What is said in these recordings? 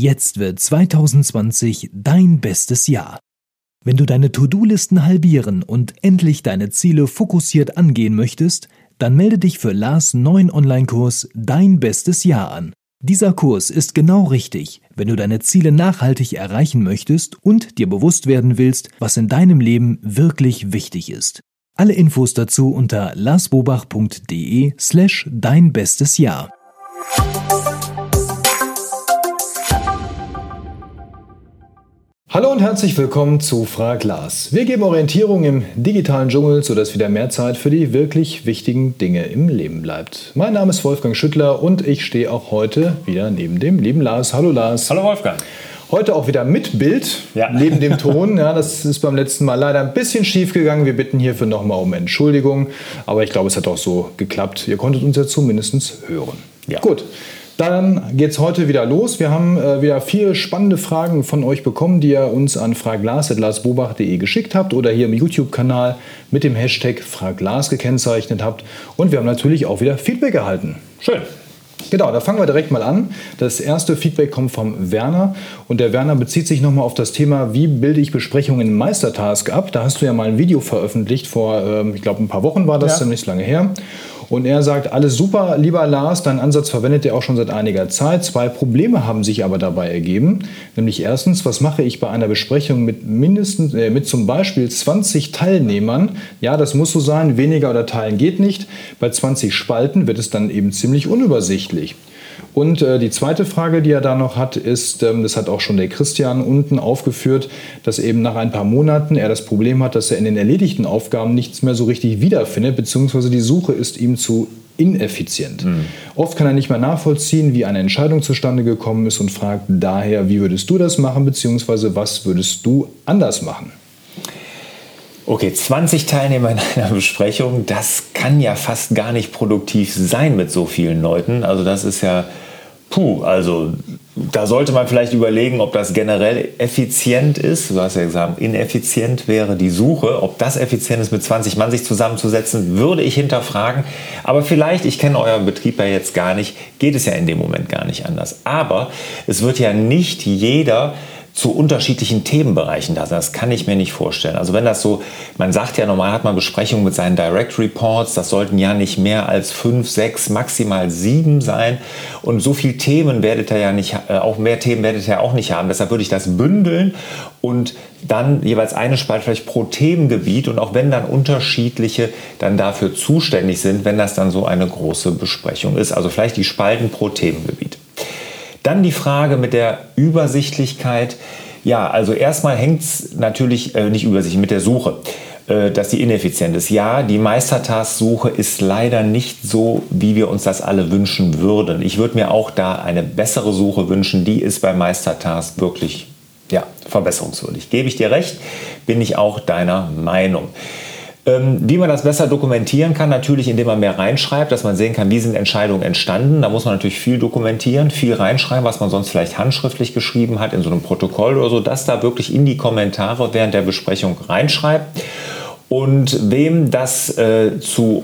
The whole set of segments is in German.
Jetzt wird 2020 dein bestes Jahr. Wenn du deine To-Do-Listen halbieren und endlich deine Ziele fokussiert angehen möchtest, dann melde dich für Lars neuen Online-Kurs Dein bestes Jahr an. Dieser Kurs ist genau richtig, wenn du deine Ziele nachhaltig erreichen möchtest und dir bewusst werden willst, was in deinem Leben wirklich wichtig ist. Alle Infos dazu unter larsbobach.de slash dein bestes Jahr. Hallo und herzlich willkommen zu Frag Lars. Wir geben Orientierung im digitalen Dschungel, sodass wieder mehr Zeit für die wirklich wichtigen Dinge im Leben bleibt. Mein Name ist Wolfgang Schüttler und ich stehe auch heute wieder neben dem lieben Lars. Hallo Lars. Hallo Wolfgang. Heute auch wieder mit Bild, ja. neben dem Ton. Ja, das ist beim letzten Mal leider ein bisschen schief gegangen. Wir bitten hierfür nochmal um Entschuldigung. Aber ich glaube, es hat auch so geklappt. Ihr konntet uns ja zumindest hören. Ja. Gut. Dann geht es heute wieder los. Wir haben äh, wieder vier spannende Fragen von euch bekommen, die ihr uns an fraglas.larsbobach.de geschickt habt oder hier im YouTube-Kanal mit dem Hashtag Fraglas gekennzeichnet habt. Und wir haben natürlich auch wieder Feedback erhalten. Schön. Genau, da fangen wir direkt mal an. Das erste Feedback kommt vom Werner und der Werner bezieht sich nochmal auf das Thema, wie bilde ich Besprechungen in Meistertask ab. Da hast du ja mal ein Video veröffentlicht, vor, ähm, ich glaube, ein paar Wochen war das, ja. ziemlich lange her. Und er sagt, alles super, lieber Lars, dein Ansatz verwendet er auch schon seit einiger Zeit. Zwei Probleme haben sich aber dabei ergeben. Nämlich erstens, was mache ich bei einer Besprechung mit mindestens, äh, mit zum Beispiel 20 Teilnehmern? Ja, das muss so sein, weniger oder teilen geht nicht. Bei 20 Spalten wird es dann eben ziemlich unübersichtlich. Und äh, die zweite Frage, die er da noch hat, ist, ähm, das hat auch schon der Christian unten aufgeführt, dass eben nach ein paar Monaten er das Problem hat, dass er in den erledigten Aufgaben nichts mehr so richtig wiederfindet, beziehungsweise die Suche ist ihm zu ineffizient. Mhm. Oft kann er nicht mehr nachvollziehen, wie eine Entscheidung zustande gekommen ist und fragt daher, wie würdest du das machen, beziehungsweise was würdest du anders machen? Okay, 20 Teilnehmer in einer Besprechung, das kann ja fast gar nicht produktiv sein mit so vielen Leuten. Also das ist ja, puh, also da sollte man vielleicht überlegen, ob das generell effizient ist. Du hast ja gesagt, ineffizient wäre die Suche. Ob das effizient ist, mit 20 Mann sich zusammenzusetzen, würde ich hinterfragen. Aber vielleicht, ich kenne euren Betrieb ja jetzt gar nicht, geht es ja in dem Moment gar nicht anders. Aber es wird ja nicht jeder zu unterschiedlichen Themenbereichen da sind. Das kann ich mir nicht vorstellen. Also wenn das so, man sagt ja normal hat man Besprechungen mit seinen Direct Reports, das sollten ja nicht mehr als fünf, sechs, maximal sieben sein. Und so viele Themen werdet ihr ja nicht, äh, auch mehr Themen werdet ihr ja auch nicht haben. Deshalb würde ich das bündeln und dann jeweils eine Spalte vielleicht pro Themengebiet und auch wenn dann unterschiedliche dann dafür zuständig sind, wenn das dann so eine große Besprechung ist. Also vielleicht die Spalten pro Themengebiet. Dann die Frage mit der Übersichtlichkeit. Ja, also erstmal hängt es natürlich äh, nicht übersichtlich mit der Suche äh, dass die ineffizient ist. Ja, die Meistertask-Suche ist leider nicht so, wie wir uns das alle wünschen würden. Ich würde mir auch da eine bessere Suche wünschen. Die ist bei Meistertask wirklich ja, verbesserungswürdig. Gebe ich dir recht, bin ich auch deiner Meinung. Ähm, wie man das besser dokumentieren kann, natürlich indem man mehr reinschreibt, dass man sehen kann, wie sind Entscheidungen entstanden. Da muss man natürlich viel dokumentieren, viel reinschreiben, was man sonst vielleicht handschriftlich geschrieben hat in so einem Protokoll oder so, das da wirklich in die Kommentare während der Besprechung reinschreibt. Und wem das äh, zu,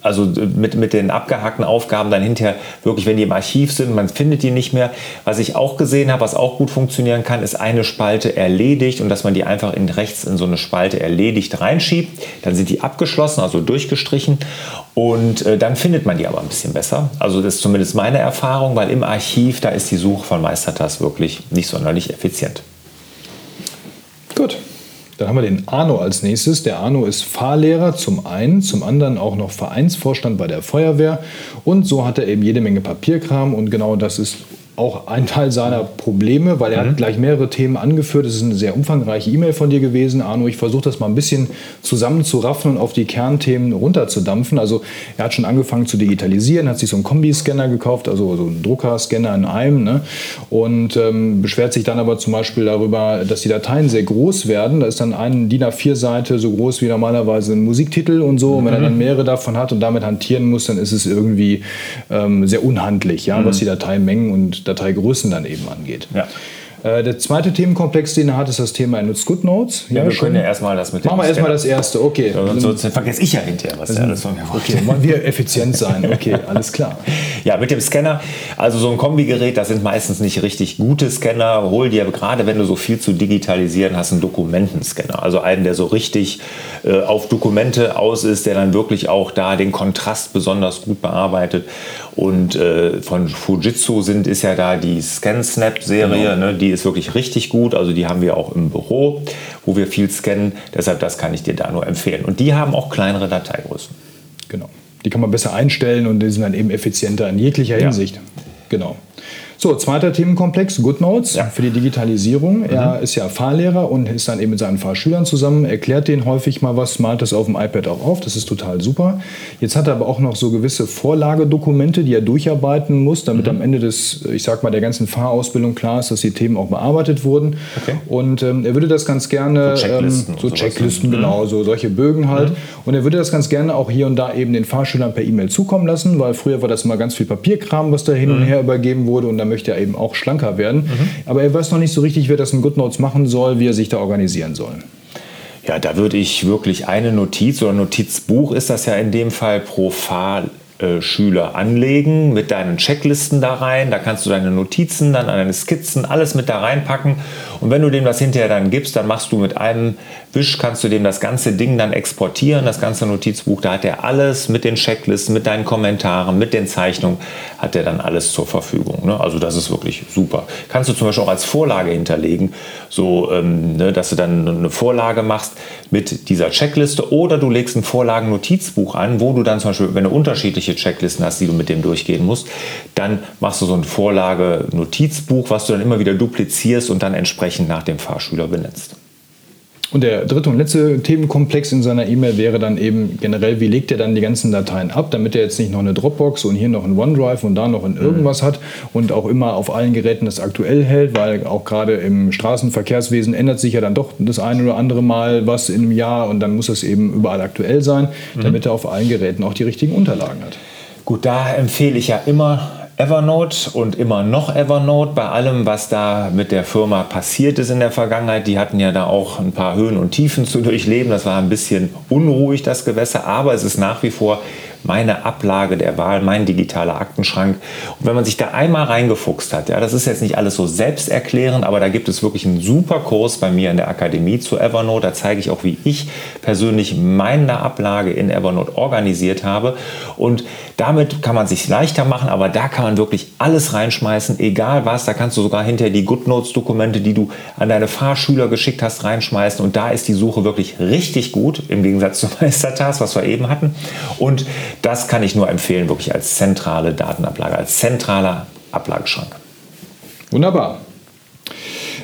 also mit, mit den abgehackten Aufgaben dann hinterher wirklich, wenn die im Archiv sind, man findet die nicht mehr. Was ich auch gesehen habe, was auch gut funktionieren kann, ist eine Spalte erledigt und dass man die einfach in rechts in so eine Spalte erledigt reinschiebt. Dann sind die abgeschlossen, also durchgestrichen und äh, dann findet man die aber ein bisschen besser. Also das ist zumindest meine Erfahrung, weil im Archiv, da ist die Suche von Meistertask wirklich nicht sonderlich effizient. Gut, dann haben wir den Arno als nächstes. Der Arno ist Fahrlehrer zum einen, zum anderen auch noch Vereinsvorstand bei der Feuerwehr und so hat er eben jede Menge Papierkram und genau das ist auch ein Teil seiner Probleme, weil er mhm. hat gleich mehrere Themen angeführt. Es ist eine sehr umfangreiche E-Mail von dir gewesen, Arno. Ich versuche das mal ein bisschen zusammenzuraffen und auf die Kernthemen runterzudampfen. Also er hat schon angefangen zu digitalisieren, hat sich so einen Kombiscanner gekauft, also so einen Druckerscanner in einem ne? und ähm, beschwert sich dann aber zum Beispiel darüber, dass die Dateien sehr groß werden. Da ist dann eine DIN A4-Seite so groß wie normalerweise ein Musiktitel und so. Und wenn er dann mhm. mehrere davon hat und damit hantieren muss, dann ist es irgendwie ähm, sehr unhandlich, ja, mhm. was die Dateimengen und Dateigrößen dann eben angeht. Ja. Äh, der zweite Themenkomplex, den er hat, ist das Thema nutzt GoodNotes. Ja, wir können ja erstmal das mit Machen wir erstmal das erste, okay. Ja, sonst vergesse ich ja hinterher, was der alles von mir wollte. Okay, wollen wir effizient sein, okay, alles klar. Ja, mit dem Scanner, also so ein Kombigerät, das sind meistens nicht richtig gute Scanner. Hol dir gerade, wenn du so viel zu digitalisieren hast, einen Dokumentenscanner. Also einen, der so richtig äh, auf Dokumente aus ist, der dann wirklich auch da den Kontrast besonders gut bearbeitet. Und äh, von Fujitsu sind, ist ja da die ScanSnap-Serie, genau. ne, die ist wirklich richtig gut. Also die haben wir auch im Büro, wo wir viel scannen. Deshalb, das kann ich dir da nur empfehlen. Und die haben auch kleinere Dateigrößen. Genau. Die kann man besser einstellen und die sind dann eben effizienter in jeglicher ja. Hinsicht. Genau. So, zweiter Themenkomplex, GoodNotes ja. für die Digitalisierung. Mhm. Er ist ja Fahrlehrer und ist dann eben mit seinen Fahrschülern zusammen, erklärt denen häufig mal was, malt das auf dem iPad auch auf. Das ist total super. Jetzt hat er aber auch noch so gewisse Vorlagedokumente, die er durcharbeiten muss, damit mhm. am Ende des, ich sag mal, der ganzen Fahrausbildung klar ist, dass die Themen auch bearbeitet wurden. Okay. Und ähm, er würde das ganz gerne, so Checklisten, ähm, so Checklisten genau, so solche Bögen halt. Mhm. Und er würde das ganz gerne auch hier und da eben den Fahrschülern per E-Mail zukommen lassen, weil früher war das mal ganz viel Papierkram, was da hin und mhm. her übergeben wurde und dann möchte er eben auch schlanker werden. Mhm. Aber er weiß noch nicht so richtig, wer das in GoodNotes machen soll, wie er sich da organisieren soll. Ja, da würde ich wirklich eine Notiz oder Notizbuch ist das ja in dem Fall pro Fahr äh, Schüler anlegen mit deinen Checklisten da rein. Da kannst du deine Notizen, dann deine Skizzen, alles mit da reinpacken. Und wenn du dem das hinterher dann gibst, dann machst du mit einem Wisch, kannst du dem das ganze Ding dann exportieren, das ganze Notizbuch. Da hat er alles mit den Checklisten, mit deinen Kommentaren, mit den Zeichnungen, hat er dann alles zur Verfügung. Ne? Also das ist wirklich super. Kannst du zum Beispiel auch als Vorlage hinterlegen, so ähm, ne, dass du dann eine Vorlage machst mit dieser Checkliste oder du legst ein Vorlagen-Notizbuch an, wo du dann zum Beispiel, wenn du unterschiedliche unterschiedliche Checklisten hast, die du mit dem durchgehen musst. Dann machst du so ein Vorlage-Notizbuch, was du dann immer wieder duplizierst und dann entsprechend nach dem Fahrschüler benutzt. Und der dritte und letzte Themenkomplex in seiner E-Mail wäre dann eben generell, wie legt er dann die ganzen Dateien ab, damit er jetzt nicht noch eine Dropbox und hier noch ein OneDrive und da noch ein irgendwas mhm. hat und auch immer auf allen Geräten das aktuell hält, weil auch gerade im Straßenverkehrswesen ändert sich ja dann doch das eine oder andere Mal was in einem Jahr und dann muss es eben überall aktuell sein, mhm. damit er auf allen Geräten auch die richtigen Unterlagen hat. Gut, da empfehle ich ja immer Evernote und immer noch Evernote bei allem, was da mit der Firma passiert ist in der Vergangenheit. Die hatten ja da auch ein paar Höhen und Tiefen zu durchleben. Das war ein bisschen unruhig, das Gewässer, aber es ist nach wie vor meine Ablage der Wahl, mein digitaler Aktenschrank. Und wenn man sich da einmal reingefuchst hat, ja, das ist jetzt nicht alles so selbsterklärend, aber da gibt es wirklich einen super Kurs bei mir in der Akademie zu Evernote. Da zeige ich auch, wie ich persönlich meine Ablage in Evernote organisiert habe. Und damit kann man sich leichter machen, aber da kann man wirklich alles reinschmeißen, egal was. Da kannst du sogar hinterher die GoodNotes-Dokumente, die du an deine Fahrschüler geschickt hast, reinschmeißen. Und da ist die Suche wirklich richtig gut, im Gegensatz zu Meistertask, was wir eben hatten. Und das kann ich nur empfehlen, wirklich als zentrale Datenablage, als zentraler Ablageschrank. Wunderbar.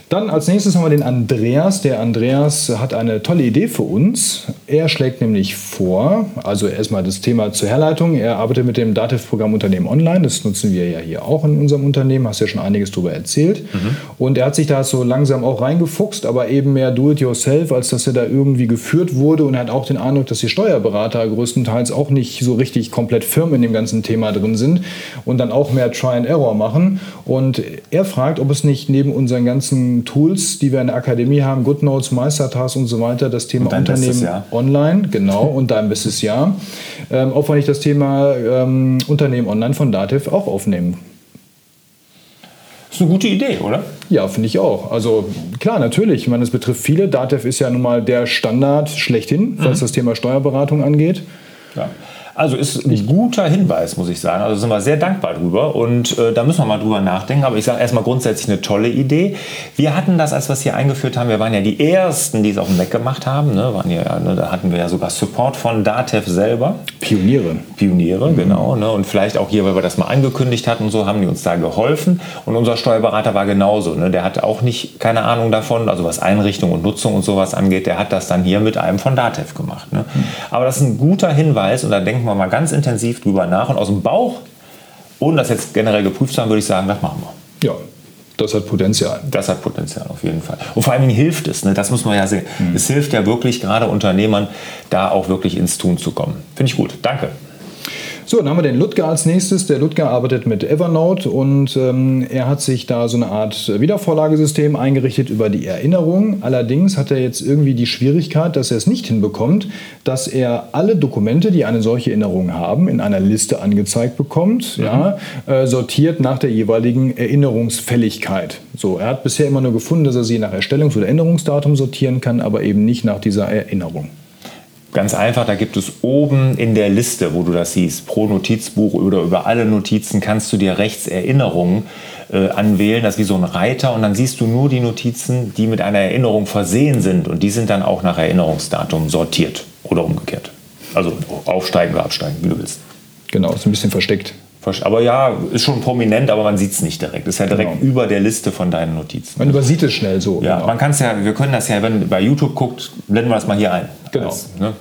Dann als nächstes haben wir den Andreas. Der Andreas hat eine tolle Idee für uns. Er schlägt nämlich vor, also erstmal das Thema zur Herleitung. Er arbeitet mit dem Dativ-Programm Unternehmen Online. Das nutzen wir ja hier auch in unserem Unternehmen. Hast ja schon einiges darüber erzählt. Mhm. Und er hat sich da so langsam auch reingefuchst, aber eben mehr do-it-yourself, als dass er da irgendwie geführt wurde. Und er hat auch den Eindruck, dass die Steuerberater größtenteils auch nicht so richtig komplett firm in dem ganzen Thema drin sind und dann auch mehr Try and Error machen. Und er fragt, ob es nicht neben unseren ganzen Tools, die wir in der Akademie haben, GoodNotes, Meistertask und so weiter, das Thema Unternehmen online, genau, und dein bestes Jahr, ähm, ob wir nicht das Thema ähm, Unternehmen online von Dativ auch aufnehmen. Ist eine gute Idee, oder? Ja, finde ich auch. Also klar, natürlich. Ich meine, es betrifft viele. Datev ist ja nun mal der Standard schlechthin, was mhm. das Thema Steuerberatung angeht. Ja. Also ist ein guter Hinweis, muss ich sagen. Also sind wir sehr dankbar drüber und äh, da müssen wir mal drüber nachdenken. Aber ich sage erstmal grundsätzlich eine tolle Idee. Wir hatten das, als wir es hier eingeführt haben, wir waren ja die Ersten, die es auf dem Mac gemacht haben. Ne? Waren ja, ne? Da hatten wir ja sogar Support von Datev selber. Pioniere. Pioniere, mhm. genau. Ne? Und vielleicht auch hier, weil wir das mal angekündigt hatten und so, haben die uns da geholfen. Und unser Steuerberater war genauso. Ne? Der hatte auch nicht keine Ahnung davon, also was Einrichtung und Nutzung und sowas angeht. Der hat das dann hier mit einem von Datev gemacht. Ne? Mhm. Aber das ist ein guter Hinweis und da denken wir mal ganz intensiv drüber nach und aus dem Bauch, ohne das jetzt generell geprüft zu haben, würde ich sagen, das machen wir. Ja, das hat Potenzial. Das hat Potenzial, auf jeden Fall. Und vor allen Dingen hilft es, ne? das muss man ja sehen. Mhm. Es hilft ja wirklich gerade Unternehmern, da auch wirklich ins Tun zu kommen. Finde ich gut. Danke. So, dann haben wir den Ludger als nächstes. Der Ludger arbeitet mit Evernote und ähm, er hat sich da so eine Art Wiedervorlagesystem eingerichtet über die Erinnerung. Allerdings hat er jetzt irgendwie die Schwierigkeit, dass er es nicht hinbekommt, dass er alle Dokumente, die eine solche Erinnerung haben, in einer Liste angezeigt bekommt, mhm. ja, äh, sortiert nach der jeweiligen Erinnerungsfälligkeit. So, er hat bisher immer nur gefunden, dass er sie nach Erstellungs- oder Änderungsdatum sortieren kann, aber eben nicht nach dieser Erinnerung. Ganz einfach, da gibt es oben in der Liste, wo du das siehst, pro Notizbuch oder über alle Notizen kannst du dir rechts Erinnerungen äh, anwählen. Das ist wie so ein Reiter und dann siehst du nur die Notizen, die mit einer Erinnerung versehen sind und die sind dann auch nach Erinnerungsdatum sortiert oder umgekehrt. Also aufsteigen oder absteigen, wie du willst. Genau, ist ein bisschen versteckt. Aber ja, ist schon prominent, aber man sieht es nicht direkt. Ist ja direkt genau. über der Liste von deinen Notizen. Man übersieht es schnell so. Ja, genau. man kann es ja, wir können das ja, wenn ihr bei YouTube guckt, blenden wir das mal hier ein. Genau. Als, ne?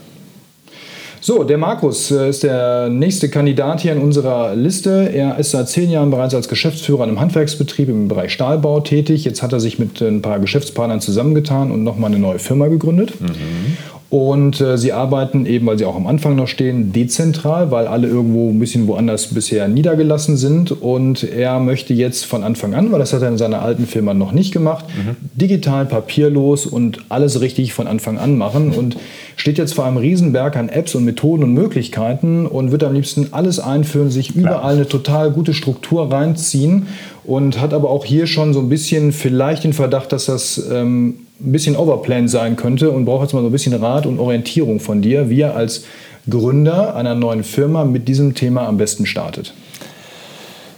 So, der Markus äh, ist der nächste Kandidat hier in unserer Liste. Er ist seit zehn Jahren bereits als Geschäftsführer in einem Handwerksbetrieb im Bereich Stahlbau tätig. Jetzt hat er sich mit ein paar Geschäftspartnern zusammengetan und nochmal eine neue Firma gegründet. Mhm. Und äh, sie arbeiten eben, weil sie auch am Anfang noch stehen, dezentral, weil alle irgendwo ein bisschen woanders bisher niedergelassen sind. Und er möchte jetzt von Anfang an, weil das hat er in seiner alten Firma noch nicht gemacht, mhm. digital, papierlos und alles richtig von Anfang an machen. Und steht jetzt vor einem Riesenberg an Apps und Methoden und Möglichkeiten und wird am liebsten alles einführen, sich Klar. überall eine total gute Struktur reinziehen und hat aber auch hier schon so ein bisschen vielleicht den Verdacht, dass das ähm, ein bisschen overplanned sein könnte und braucht jetzt mal so ein bisschen Rat und Orientierung von dir, wie er als Gründer einer neuen Firma mit diesem Thema am besten startet.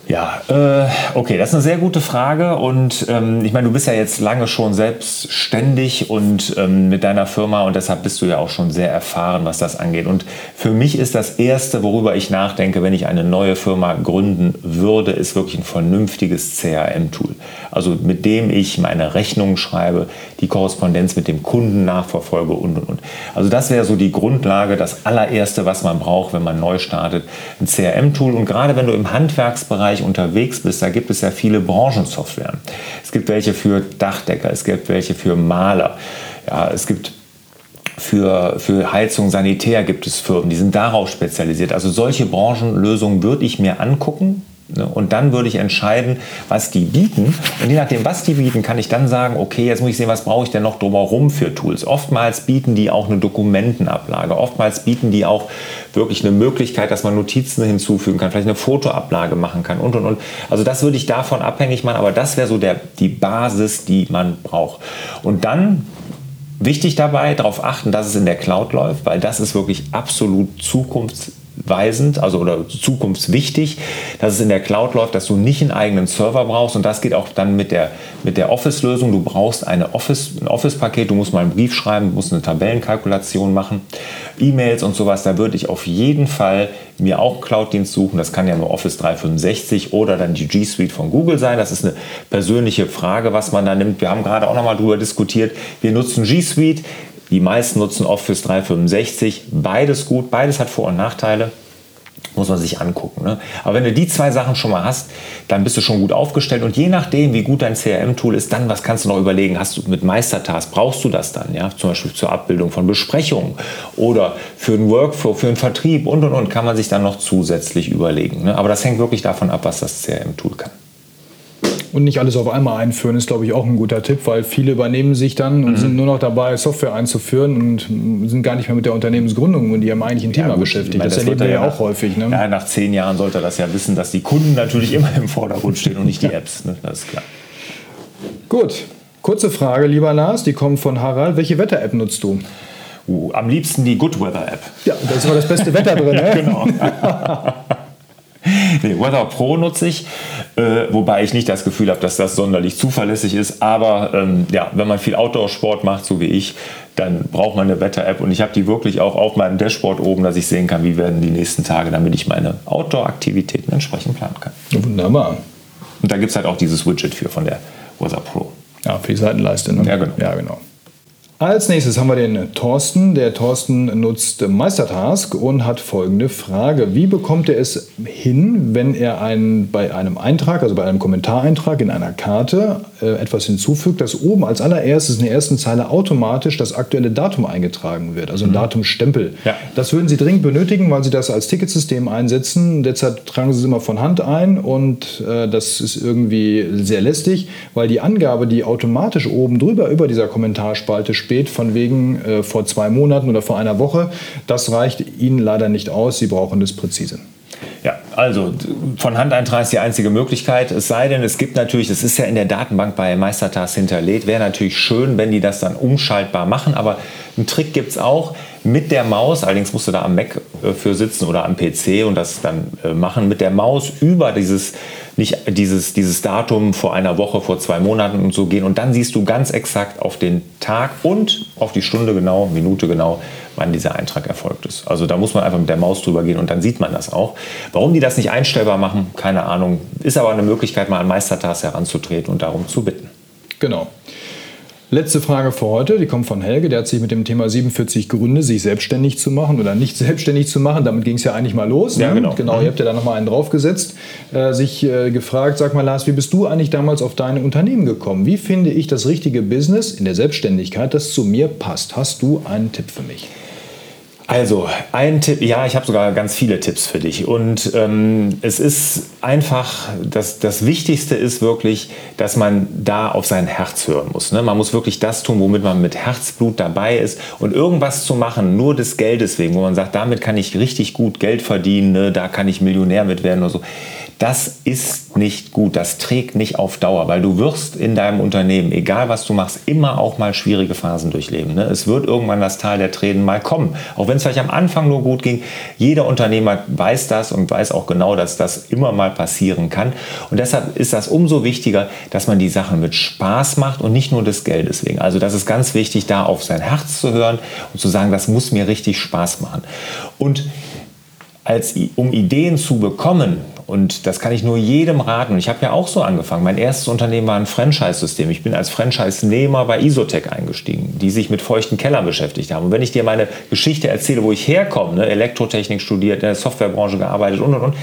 Ja, äh, okay, das ist eine sehr gute Frage und ähm, ich meine, du bist ja jetzt lange schon selbstständig und ähm, mit deiner Firma und deshalb bist du ja auch schon sehr erfahren, was das angeht. Und für mich ist das Erste, worüber ich nachdenke, wenn ich eine neue Firma gründen würde, ist wirklich ein vernünftiges CRM-Tool. Also mit dem ich meine Rechnungen schreibe, die Korrespondenz mit dem Kunden nachverfolge und und und. Also das wäre so die Grundlage, das allererste, was man braucht, wenn man neu startet, ein CRM-Tool. Und gerade wenn du im Handwerksbereich Bereich unterwegs bist, da gibt es ja viele Branchensoftware. Es gibt welche für Dachdecker, es gibt welche für Maler, ja, es gibt für, für Heizung, Sanitär gibt es Firmen, die sind darauf spezialisiert. Also solche Branchenlösungen würde ich mir angucken? Und dann würde ich entscheiden, was die bieten. Und je nachdem, was die bieten, kann ich dann sagen, okay, jetzt muss ich sehen, was brauche ich denn noch drumherum für Tools. Oftmals bieten die auch eine Dokumentenablage. Oftmals bieten die auch wirklich eine Möglichkeit, dass man Notizen hinzufügen kann, vielleicht eine Fotoablage machen kann und, und, und. Also das würde ich davon abhängig machen, aber das wäre so der, die Basis, die man braucht. Und dann Wichtig dabei, darauf achten, dass es in der Cloud läuft, weil das ist wirklich absolut zukunfts weisend, also oder zukunftswichtig, dass es in der Cloud läuft, dass du nicht einen eigenen Server brauchst und das geht auch dann mit der, mit der Office-Lösung. Du brauchst eine Office, ein Office-Paket, du musst mal einen Brief schreiben, du musst eine Tabellenkalkulation machen, E-Mails und sowas. Da würde ich auf jeden Fall mir auch Cloud-Dienst suchen. Das kann ja nur Office 365 oder dann die G Suite von Google sein. Das ist eine persönliche Frage, was man da nimmt. Wir haben gerade auch noch mal darüber diskutiert. Wir nutzen G Suite. Die meisten nutzen Office 365. Beides gut, beides hat Vor- und Nachteile. Muss man sich angucken. Ne? Aber wenn du die zwei Sachen schon mal hast, dann bist du schon gut aufgestellt. Und je nachdem, wie gut dein CRM-Tool ist, dann was kannst du noch überlegen? Hast du mit Meistertask, brauchst du das dann? Ja? Zum Beispiel zur Abbildung von Besprechungen oder für einen Workflow, für einen Vertrieb und und und kann man sich dann noch zusätzlich überlegen. Ne? Aber das hängt wirklich davon ab, was das CRM-Tool kann. Und nicht alles auf einmal einführen ist, glaube ich, auch ein guter Tipp, weil viele übernehmen sich dann und mhm. sind nur noch dabei, Software einzuführen und sind gar nicht mehr mit der Unternehmensgründung und ihrem eigentlichen Thema gut, beschäftigt. Meine, das, das erleben wir ja auch häufig. Ne? Ja, nach zehn Jahren sollte er das ja wissen, dass die Kunden natürlich immer im Vordergrund stehen und nicht die Apps. Ne? Das ist klar. Gut, kurze Frage, lieber Lars, die kommt von Harald. Welche Wetter-App nutzt du? Uh, am liebsten die Good Weather App. Ja, da ist immer das beste Wetter drin. Ne? ja, genau. nee, Weather Pro nutze ich, äh, wobei ich nicht das Gefühl habe, dass das sonderlich zuverlässig ist. Aber ähm, ja, wenn man viel Outdoor-Sport macht, so wie ich, dann braucht man eine Wetter-App. Und ich habe die wirklich auch auf meinem Dashboard oben, dass ich sehen kann, wie werden die nächsten Tage, damit ich meine Outdoor-Aktivitäten entsprechend planen kann. Wunderbar. Und da gibt es halt auch dieses Widget für von der Weather Pro. Ja, für die Seitenleiste. Ne? Ja, genau. Ja, genau. Als nächstes haben wir den Thorsten. Der Thorsten nutzt Meistertask und hat folgende Frage. Wie bekommt er es hin, wenn er einen, bei einem Eintrag, also bei einem Kommentareintrag in einer Karte äh, etwas hinzufügt, dass oben als allererstes in der ersten Zeile automatisch das aktuelle Datum eingetragen wird, also ein mhm. Datumstempel. Ja. Das würden Sie dringend benötigen, weil Sie das als Ticketsystem einsetzen. Derzeit tragen Sie es immer von Hand ein und äh, das ist irgendwie sehr lästig, weil die Angabe, die automatisch oben drüber über dieser Kommentarspalte steht, von wegen äh, vor zwei Monaten oder vor einer Woche, das reicht Ihnen leider nicht aus. Sie brauchen das präzise. Ja, also von Handeintrag ist die einzige Möglichkeit. Es sei denn, es gibt natürlich, das ist ja in der Datenbank bei Meistertask hinterlegt, wäre natürlich schön, wenn die das dann umschaltbar machen. Aber einen Trick gibt es auch mit der Maus, allerdings musst du da am Mac äh, für sitzen oder am PC und das dann äh, machen, mit der Maus über dieses nicht dieses, dieses Datum vor einer Woche, vor zwei Monaten und so gehen. Und dann siehst du ganz exakt auf den Tag und auf die Stunde genau, Minute genau, wann dieser Eintrag erfolgt ist. Also da muss man einfach mit der Maus drüber gehen und dann sieht man das auch. Warum die das nicht einstellbar machen, keine Ahnung. Ist aber eine Möglichkeit, mal an Meistertask heranzutreten und darum zu bitten. Genau. Letzte Frage für heute, die kommt von Helge. Der hat sich mit dem Thema 47 Gründe, sich selbstständig zu machen oder nicht selbstständig zu machen, damit ging es ja eigentlich mal los. Ja, ne? genau. Genau, ihr mhm. habt ja da nochmal einen draufgesetzt. Äh, sich äh, gefragt, sag mal Lars, wie bist du eigentlich damals auf dein Unternehmen gekommen? Wie finde ich das richtige Business in der Selbstständigkeit, das zu mir passt? Hast du einen Tipp für mich? Also, ein Tipp, ja, ich habe sogar ganz viele Tipps für dich. Und ähm, es ist einfach, das, das Wichtigste ist wirklich, dass man da auf sein Herz hören muss. Ne? Man muss wirklich das tun, womit man mit Herzblut dabei ist. Und irgendwas zu machen, nur des Geldes wegen, wo man sagt, damit kann ich richtig gut Geld verdienen, ne? da kann ich Millionär mit werden oder so das ist nicht gut, das trägt nicht auf Dauer, weil du wirst in deinem Unternehmen, egal was du machst, immer auch mal schwierige Phasen durchleben. Ne? Es wird irgendwann das Tal der Tränen mal kommen. Auch wenn es vielleicht am Anfang nur gut ging, jeder Unternehmer weiß das und weiß auch genau, dass das immer mal passieren kann. Und deshalb ist das umso wichtiger, dass man die Sachen mit Spaß macht und nicht nur des Geldes wegen. Also das ist ganz wichtig, da auf sein Herz zu hören und zu sagen, das muss mir richtig Spaß machen. Und als, um Ideen zu bekommen, und das kann ich nur jedem raten. Und ich habe ja auch so angefangen. Mein erstes Unternehmen war ein Franchise-System. Ich bin als Franchise-Nehmer bei Isotech eingestiegen, die sich mit feuchten Kellern beschäftigt haben. Und wenn ich dir meine Geschichte erzähle, wo ich herkomme, ne, Elektrotechnik studiert, in der Softwarebranche gearbeitet und und und,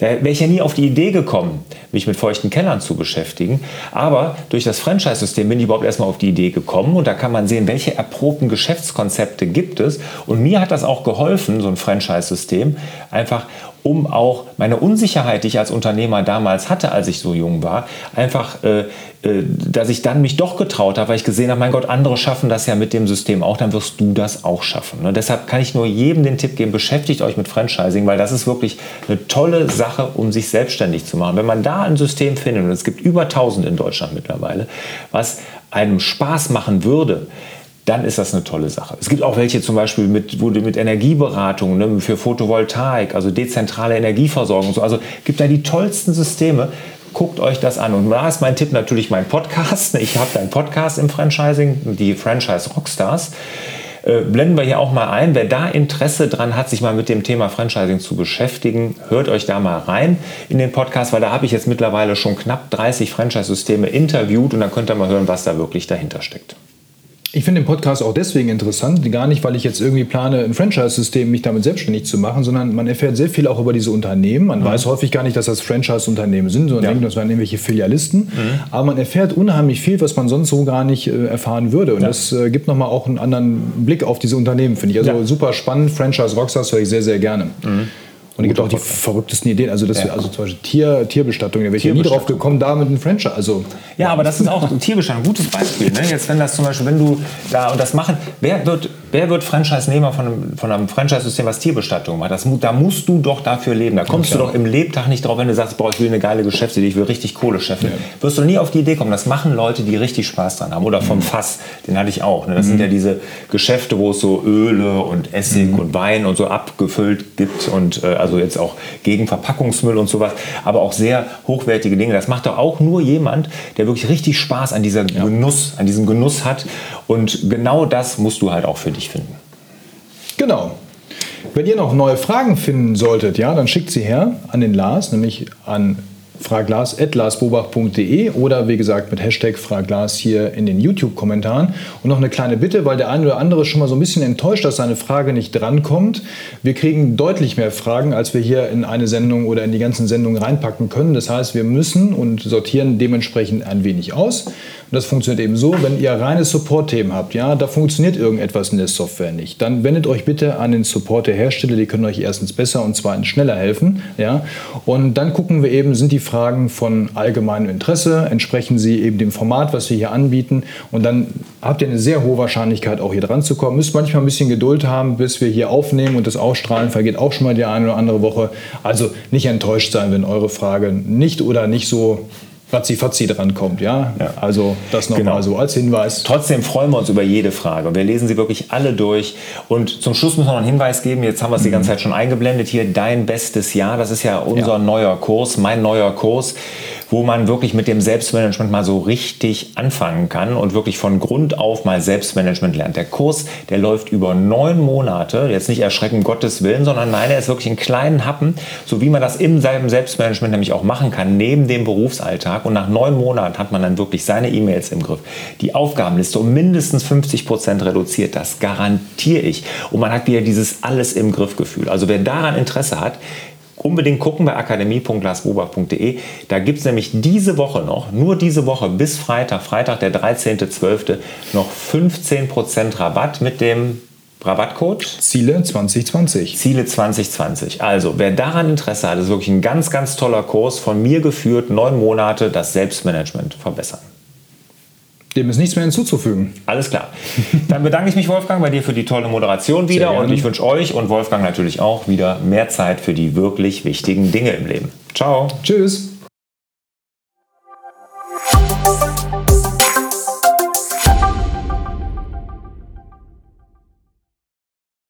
da wäre ich ja nie auf die Idee gekommen, mich mit feuchten Kellern zu beschäftigen. Aber durch das Franchise-System bin ich überhaupt erstmal auf die Idee gekommen und da kann man sehen, welche erprobten Geschäftskonzepte gibt es. Und mir hat das auch geholfen, so ein Franchise-System, einfach um auch meine Unsicherheit, die ich als Unternehmer damals hatte, als ich so jung war, einfach, äh, dass ich dann mich doch getraut habe, weil ich gesehen habe, mein Gott, andere schaffen das ja mit dem System auch, dann wirst du das auch schaffen. Ne? Deshalb kann ich nur jedem den Tipp geben, beschäftigt euch mit Franchising, weil das ist wirklich eine tolle Sache, um sich selbstständig zu machen. Wenn man da ein System findet, und es gibt über 1000 in Deutschland mittlerweile, was einem Spaß machen würde, dann ist das eine tolle Sache. Es gibt auch welche zum Beispiel mit, mit Energieberatung ne, für Photovoltaik, also dezentrale Energieversorgung. So. Also gibt da die tollsten Systeme. Guckt euch das an. Und da ist mein Tipp natürlich mein Podcast. Ich habe einen Podcast im Franchising, die Franchise Rockstars. Äh, blenden wir hier auch mal ein. Wer da Interesse dran hat, sich mal mit dem Thema Franchising zu beschäftigen, hört euch da mal rein in den Podcast, weil da habe ich jetzt mittlerweile schon knapp 30 Franchise-Systeme interviewt und dann könnt ihr mal hören, was da wirklich dahinter steckt. Ich finde den Podcast auch deswegen interessant, gar nicht, weil ich jetzt irgendwie plane, ein Franchise-System mich damit selbstständig zu machen, sondern man erfährt sehr viel auch über diese Unternehmen. Man mhm. weiß häufig gar nicht, dass das Franchise-Unternehmen sind, sondern ja. denkt, das wären irgendwelche Filialisten. Mhm. Aber man erfährt unheimlich viel, was man sonst so gar nicht äh, erfahren würde. Und ja. das äh, gibt nochmal auch einen anderen Blick auf diese Unternehmen, finde ich. Also ja. super spannend. Franchise Rockstars höre ich sehr, sehr gerne. Mhm. Und es gibt auch die verrücktesten Ideen. Also, das, ja. also zum Beispiel Tier, Tierbestattung. Da wäre ich nie drauf gekommen, da mit einem Franchise. Also, ja, aber das ist auch Tierbestattung. Gutes Beispiel. Ne? Jetzt, wenn das zum Beispiel, wenn du da und das machen, wer wird, wer wird Franchise-Nehmer von einem, von einem Franchise-System, was Tierbestattung macht? Das, da musst du doch dafür leben. Da kommst ja, du doch im Lebtag nicht drauf, wenn du sagst, boah, ich will eine geile Geschäftsidee, ich will richtig Kohle scheffeln. Wirst du nie auf die Idee kommen. Das machen Leute, die richtig Spaß dran haben. Oder vom mhm. Fass, den hatte ich auch. Ne? Das mhm. sind ja diese Geschäfte, wo es so Öle und Essig mhm. und Wein und so abgefüllt gibt und äh, also jetzt auch gegen Verpackungsmüll und sowas, aber auch sehr hochwertige Dinge. Das macht doch auch nur jemand, der wirklich richtig Spaß an dieser ja. Genuss, an diesem Genuss hat. Und genau das musst du halt auch für dich finden. Genau. Wenn ihr noch neue Fragen finden solltet, ja, dann schickt sie her an den Lars, nämlich an fraglas.larsbobach.de oder wie gesagt mit Hashtag Fraglas hier in den YouTube-Kommentaren. Und noch eine kleine Bitte, weil der eine oder andere schon mal so ein bisschen enttäuscht, dass seine Frage nicht drankommt. Wir kriegen deutlich mehr Fragen, als wir hier in eine Sendung oder in die ganzen Sendungen reinpacken können. Das heißt, wir müssen und sortieren dementsprechend ein wenig aus. Und das funktioniert eben so, wenn ihr reine Support-Themen habt, ja, da funktioniert irgendetwas in der Software nicht, dann wendet euch bitte an den Support der Hersteller, die können euch erstens besser und zweitens schneller helfen, ja. Und dann gucken wir eben, sind die Fragen von allgemeinem Interesse, entsprechen sie eben dem Format, was wir hier anbieten und dann habt ihr eine sehr hohe Wahrscheinlichkeit, auch hier dran zu kommen. Müsst manchmal ein bisschen Geduld haben, bis wir hier aufnehmen und das Ausstrahlen vergeht auch schon mal die eine oder andere Woche. Also nicht enttäuscht sein, wenn eure Frage nicht oder nicht so ratzi-fatzi drankommt. Ja? ja? Also das nochmal genau. so als Hinweis. Trotzdem freuen wir uns über jede Frage. Wir lesen sie wirklich alle durch. Und zum Schluss müssen wir noch einen Hinweis geben. Jetzt haben wir es die ganze mhm. Zeit schon eingeblendet. Hier dein bestes Jahr. Das ist ja unser ja. neuer Kurs, mein neuer Kurs wo man wirklich mit dem Selbstmanagement mal so richtig anfangen kann und wirklich von Grund auf mal Selbstmanagement lernt. Der Kurs, der läuft über neun Monate, jetzt nicht erschrecken Gottes Willen, sondern nein, er ist wirklich in kleinen Happen, so wie man das im Selbstmanagement nämlich auch machen kann, neben dem Berufsalltag. Und nach neun Monaten hat man dann wirklich seine E-Mails im Griff, die Aufgabenliste um mindestens 50 Prozent reduziert, das garantiere ich. Und man hat wieder dieses alles im Griff Gefühl. Also wer daran Interesse hat, unbedingt gucken bei akademie.lasbobach.de. Da gibt es nämlich diese Woche noch, nur diese Woche bis Freitag, Freitag der 13.12. noch 15% Rabatt mit dem Rabattcode? Ziele 2020. Ziele 2020. Also, wer daran Interesse hat, ist wirklich ein ganz, ganz toller Kurs, von mir geführt, neun Monate, das Selbstmanagement verbessern. Dem ist nichts mehr hinzuzufügen. Alles klar. Dann bedanke ich mich, Wolfgang, bei dir für die tolle Moderation wieder und ich wünsche euch und Wolfgang natürlich auch wieder mehr Zeit für die wirklich wichtigen Dinge im Leben. Ciao. Tschüss.